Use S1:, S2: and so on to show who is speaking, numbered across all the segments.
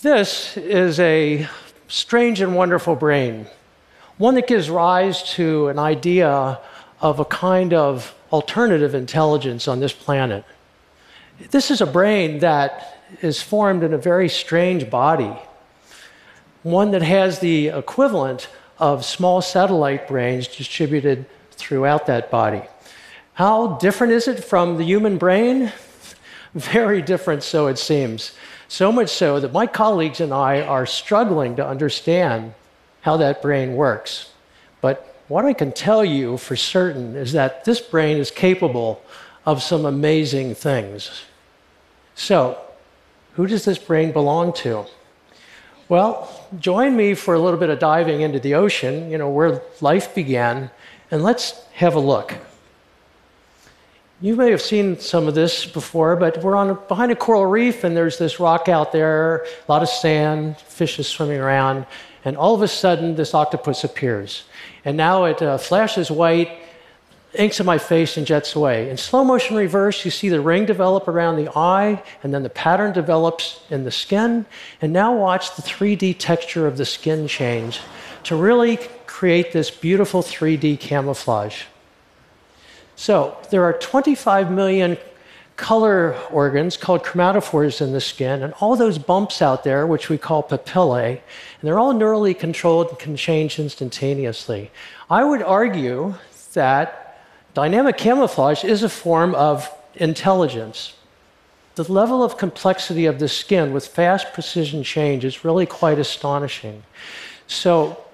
S1: This is a strange and wonderful brain, one that gives rise to an idea of a kind of alternative intelligence on this planet. This is a brain that is formed in a very strange body, one that has the equivalent of small satellite brains distributed throughout that body. How different is it from the human brain? Very different, so it seems. So much so that my colleagues and I are struggling to understand how that brain works. But what I can tell you for certain is that this brain is capable of some amazing things. So, who does this brain belong to? Well, join me for a little bit of diving into the ocean, you know, where life began, and let's have a look. You may have seen some of this before, but we're on a, behind a coral reef, and there's this rock out there, a lot of sand, fishes swimming around, and all of a sudden, this octopus appears. And now it uh, flashes white, inks in my face, and jets away. In slow motion reverse, you see the ring develop around the eye, and then the pattern develops in the skin. And now watch the 3D texture of the skin change to really create this beautiful 3D camouflage. So there are 25 million color organs called chromatophores in the skin, and all those bumps out there, which we call papillae, and they're all neurally controlled and can change instantaneously. I would argue that dynamic camouflage is a form of intelligence. The level of complexity of the skin with fast precision change is really quite astonishing. So,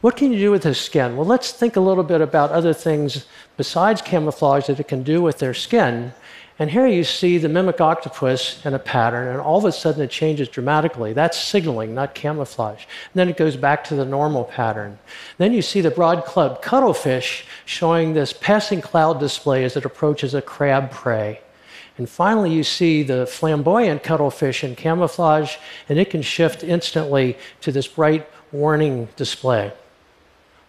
S1: what can you do with the skin? Well, let's think a little bit about other things besides camouflage that it can do with their skin. And here you see the mimic octopus in a pattern, and all of a sudden it changes dramatically. That's signaling, not camouflage. And then it goes back to the normal pattern. Then you see the broad club cuttlefish showing this passing cloud display as it approaches a crab prey. And finally, you see the flamboyant cuttlefish in camouflage, and it can shift instantly to this bright warning display.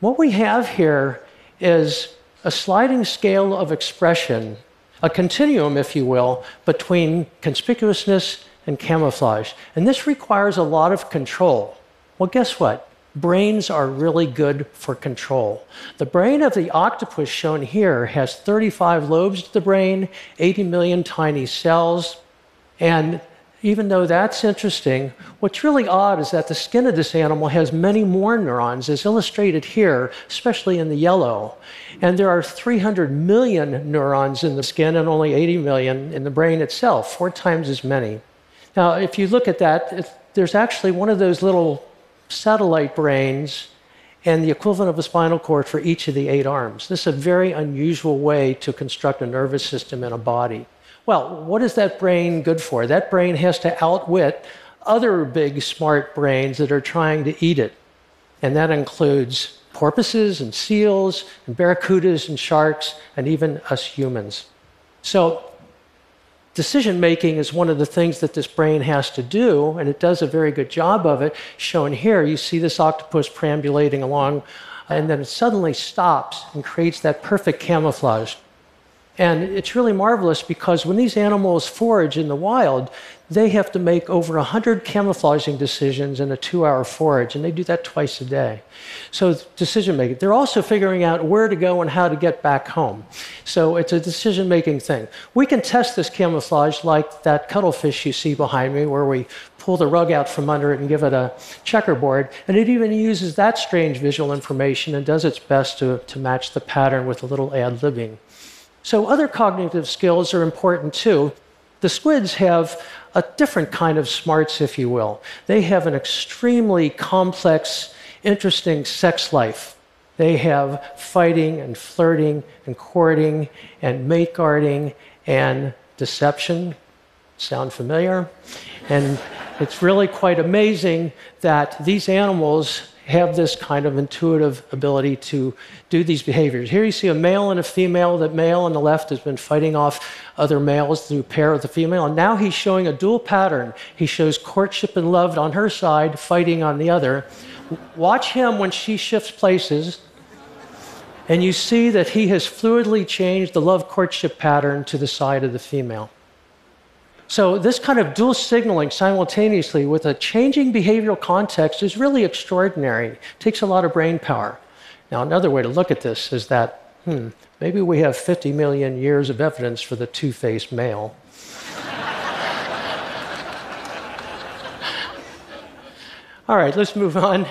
S1: What we have here is a sliding scale of expression, a continuum, if you will, between conspicuousness and camouflage. And this requires a lot of control. Well, guess what? Brains are really good for control. The brain of the octopus shown here has 35 lobes to the brain, 80 million tiny cells, and even though that's interesting, what's really odd is that the skin of this animal has many more neurons, as illustrated here, especially in the yellow. And there are 300 million neurons in the skin and only 80 million in the brain itself, four times as many. Now, if you look at that, there's actually one of those little satellite brains and the equivalent of a spinal cord for each of the eight arms. This is a very unusual way to construct a nervous system in a body. Well, what is that brain good for? That brain has to outwit other big smart brains that are trying to eat it. And that includes porpoises and seals and barracudas and sharks and even us humans. So, decision making is one of the things that this brain has to do, and it does a very good job of it. Shown here, you see this octopus perambulating along, and then it suddenly stops and creates that perfect camouflage. And it's really marvelous because when these animals forage in the wild, they have to make over 100 camouflaging decisions in a two hour forage, and they do that twice a day. So, decision making. They're also figuring out where to go and how to get back home. So, it's a decision making thing. We can test this camouflage like that cuttlefish you see behind me, where we pull the rug out from under it and give it a checkerboard. And it even uses that strange visual information and does its best to, to match the pattern with a little ad libbing. So, other cognitive skills are important too. The squids have a different kind of smarts, if you will. They have an extremely complex, interesting sex life. They have fighting and flirting and courting and mate guarding and deception. Sound familiar? And it's really quite amazing that these animals have this kind of intuitive ability to do these behaviors. Here you see a male and a female. That male on the left has been fighting off other males through pair with the female, and now he's showing a dual pattern. He shows courtship and love on her side, fighting on the other. Watch him when she shifts places, and you see that he has fluidly changed the love courtship pattern to the side of the female. So, this kind of dual signaling simultaneously with a changing behavioral context is really extraordinary. It takes a lot of brain power. Now, another way to look at this is that, hmm, maybe we have 50 million years of evidence for the two faced male. All right, let's move on.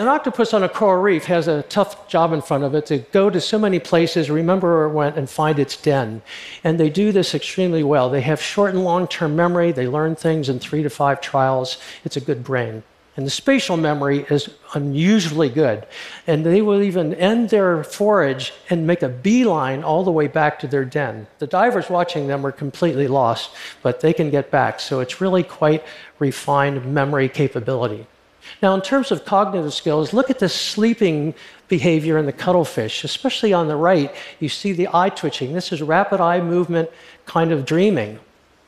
S1: An octopus on a coral reef has a tough job in front of it to go to so many places, remember where it went, and find its den. And they do this extremely well. They have short and long term memory, they learn things in three to five trials. It's a good brain. And the spatial memory is unusually good. And they will even end their forage and make a beeline all the way back to their den. The divers watching them are completely lost, but they can get back. So it's really quite refined memory capability. Now, in terms of cognitive skills, look at the sleeping behavior in the cuttlefish, especially on the right. You see the eye twitching. This is rapid eye movement kind of dreaming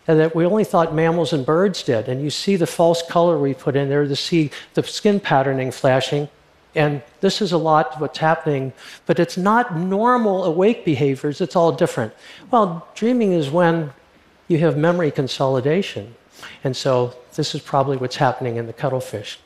S1: and that we only thought mammals and birds did. And you see the false color we put in there to see the skin patterning flashing. And this is a lot what's happening, but it's not normal awake behaviors, it's all different. Well, dreaming is when you have memory consolidation. And so this is probably what's happening in the cuttlefish.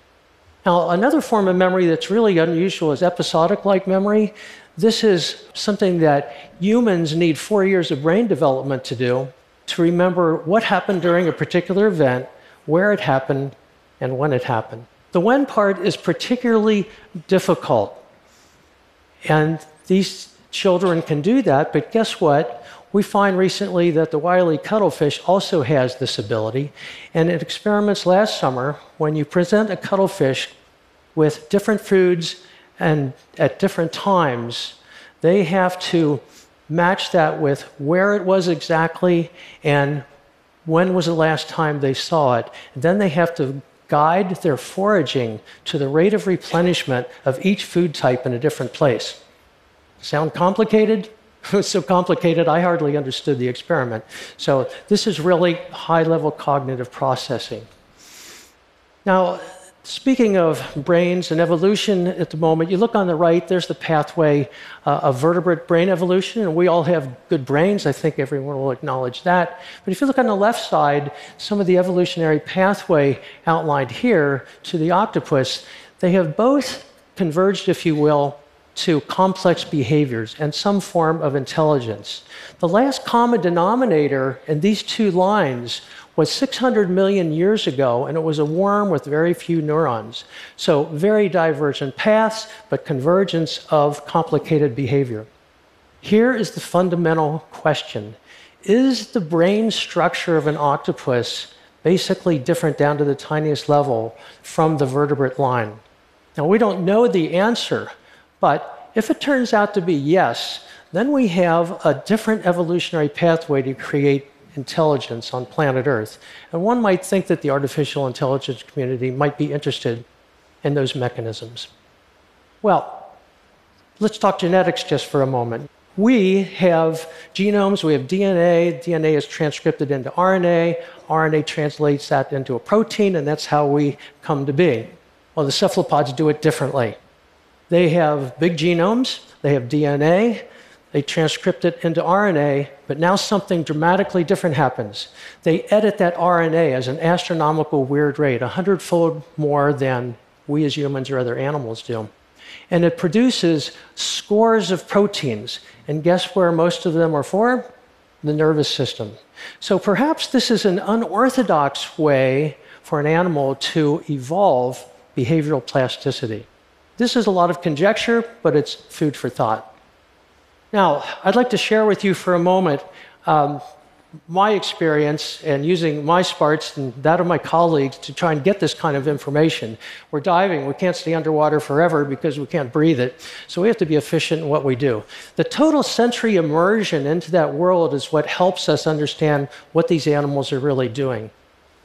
S1: Now, another form of memory that's really unusual is episodic like memory. This is something that humans need four years of brain development to do to remember what happened during a particular event, where it happened, and when it happened. The when part is particularly difficult. And these children can do that, but guess what? We find recently that the wily cuttlefish also has this ability. And in experiments last summer, when you present a cuttlefish with different foods and at different times, they have to match that with where it was exactly and when was the last time they saw it. And then they have to guide their foraging to the rate of replenishment of each food type in a different place. Sound complicated? It was so complicated, I hardly understood the experiment. So, this is really high level cognitive processing. Now, Speaking of brains and evolution at the moment, you look on the right, there's the pathway uh, of vertebrate brain evolution, and we all have good brains. I think everyone will acknowledge that. But if you look on the left side, some of the evolutionary pathway outlined here to the octopus, they have both converged, if you will, to complex behaviors and some form of intelligence. The last common denominator in these two lines was 600 million years ago, and it was a worm with very few neurons. So, very divergent paths, but convergence of complicated behavior. Here is the fundamental question Is the brain structure of an octopus basically different down to the tiniest level from the vertebrate line? Now, we don't know the answer, but if it turns out to be yes, then we have a different evolutionary pathway to create intelligence on planet Earth. And one might think that the artificial intelligence community might be interested in those mechanisms. Well, let's talk genetics just for a moment. We have genomes, we have DNA, DNA is transcribed into RNA, RNA translates that into a protein, and that's how we come to be. Well, the cephalopods do it differently. They have big genomes, they have DNA, they transcript it into RNA, but now something dramatically different happens. They edit that RNA as an astronomical weird rate, a hundredfold more than we as humans or other animals do. And it produces scores of proteins. And guess where most of them are for? The nervous system. So perhaps this is an unorthodox way for an animal to evolve behavioral plasticity. This is a lot of conjecture, but it's food for thought. Now, I'd like to share with you for a moment um, my experience and using my sparts and that of my colleagues to try and get this kind of information. We're diving, we can't stay underwater forever because we can't breathe it, so we have to be efficient in what we do. The total sensory immersion into that world is what helps us understand what these animals are really doing.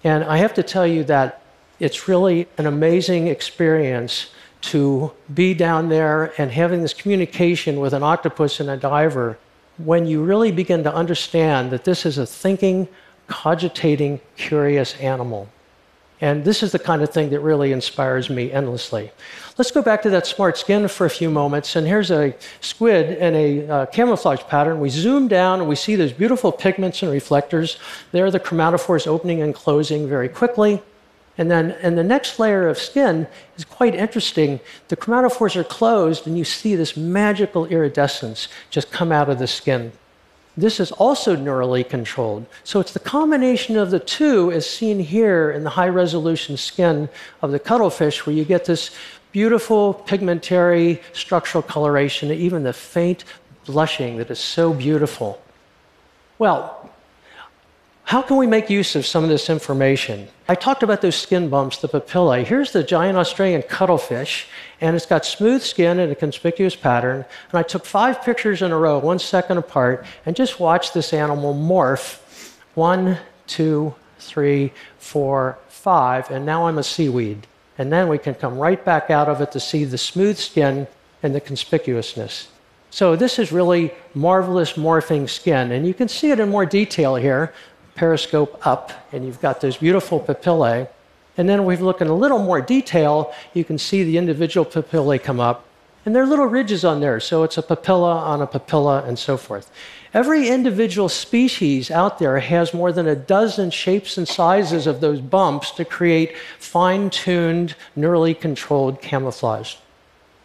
S1: And I have to tell you that it's really an amazing experience to be down there and having this communication with an octopus and a diver when you really begin to understand that this is a thinking, cogitating, curious animal. And this is the kind of thing that really inspires me endlessly. Let's go back to that smart skin for a few moments. And here's a squid in a uh, camouflage pattern. We zoom down and we see those beautiful pigments and reflectors. There, the chromatophores opening and closing very quickly. And then in the next layer of skin is quite interesting. The chromatophores are closed, and you see this magical iridescence just come out of the skin. This is also neurally controlled. So it's the combination of the two, as seen here in the high resolution skin of the cuttlefish, where you get this beautiful pigmentary structural coloration, even the faint blushing that is so beautiful. Well, how can we make use of some of this information? I talked about those skin bumps, the papillae. Here's the giant Australian cuttlefish, and it's got smooth skin and a conspicuous pattern. And I took five pictures in a row, one second apart, and just watched this animal morph. One, two, three, four, five, and now I'm a seaweed. And then we can come right back out of it to see the smooth skin and the conspicuousness. So this is really marvelous morphing skin, and you can see it in more detail here periscope up, and you've got those beautiful papillae. And then we look in a little more detail, you can see the individual papillae come up. And there are little ridges on there, so it's a papilla on a papilla and so forth. Every individual species out there has more than a dozen shapes and sizes of those bumps to create fine tuned, neurally controlled camouflage.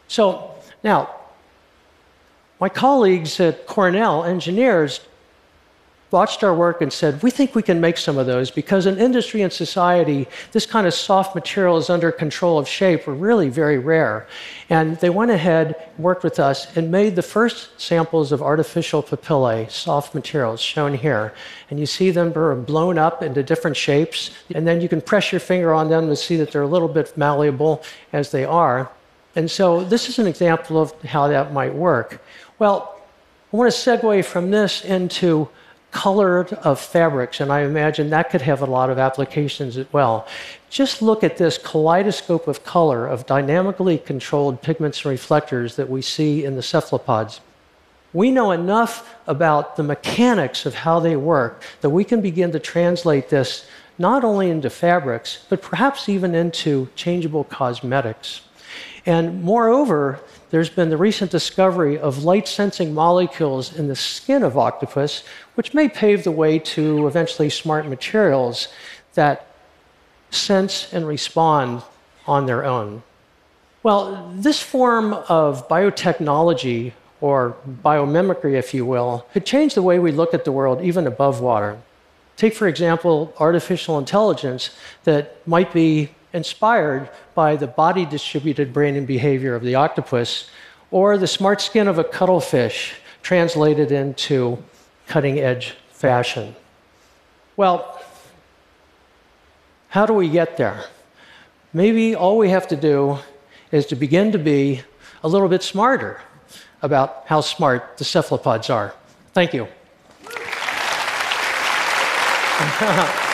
S1: So, now, my colleagues at Cornell, engineers, watched our work and said, We think we can make some of those because in industry and society, this kind of soft material is under control of shape are really very rare. And they went ahead, worked with us, and made the first samples of artificial papillae, soft materials, shown here. And you see them blown up into different shapes. And then you can press your finger on them to see that they're a little bit malleable as they are. And so this is an example of how that might work. Well, I want to segue from this into colored of fabrics, and I imagine that could have a lot of applications as well. Just look at this kaleidoscope of color of dynamically controlled pigments and reflectors that we see in the cephalopods. We know enough about the mechanics of how they work that we can begin to translate this not only into fabrics, but perhaps even into changeable cosmetics. And moreover, there's been the recent discovery of light sensing molecules in the skin of octopus, which may pave the way to eventually smart materials that sense and respond on their own. Well, this form of biotechnology, or biomimicry, if you will, could change the way we look at the world even above water. Take, for example, artificial intelligence that might be inspired by the body distributed brain and behavior of the octopus, or the smart skin of a cuttlefish translated into cutting edge fashion. Well, how do we get there? Maybe all we have to do is to begin to be a little bit smarter about how smart the cephalopods are. Thank you.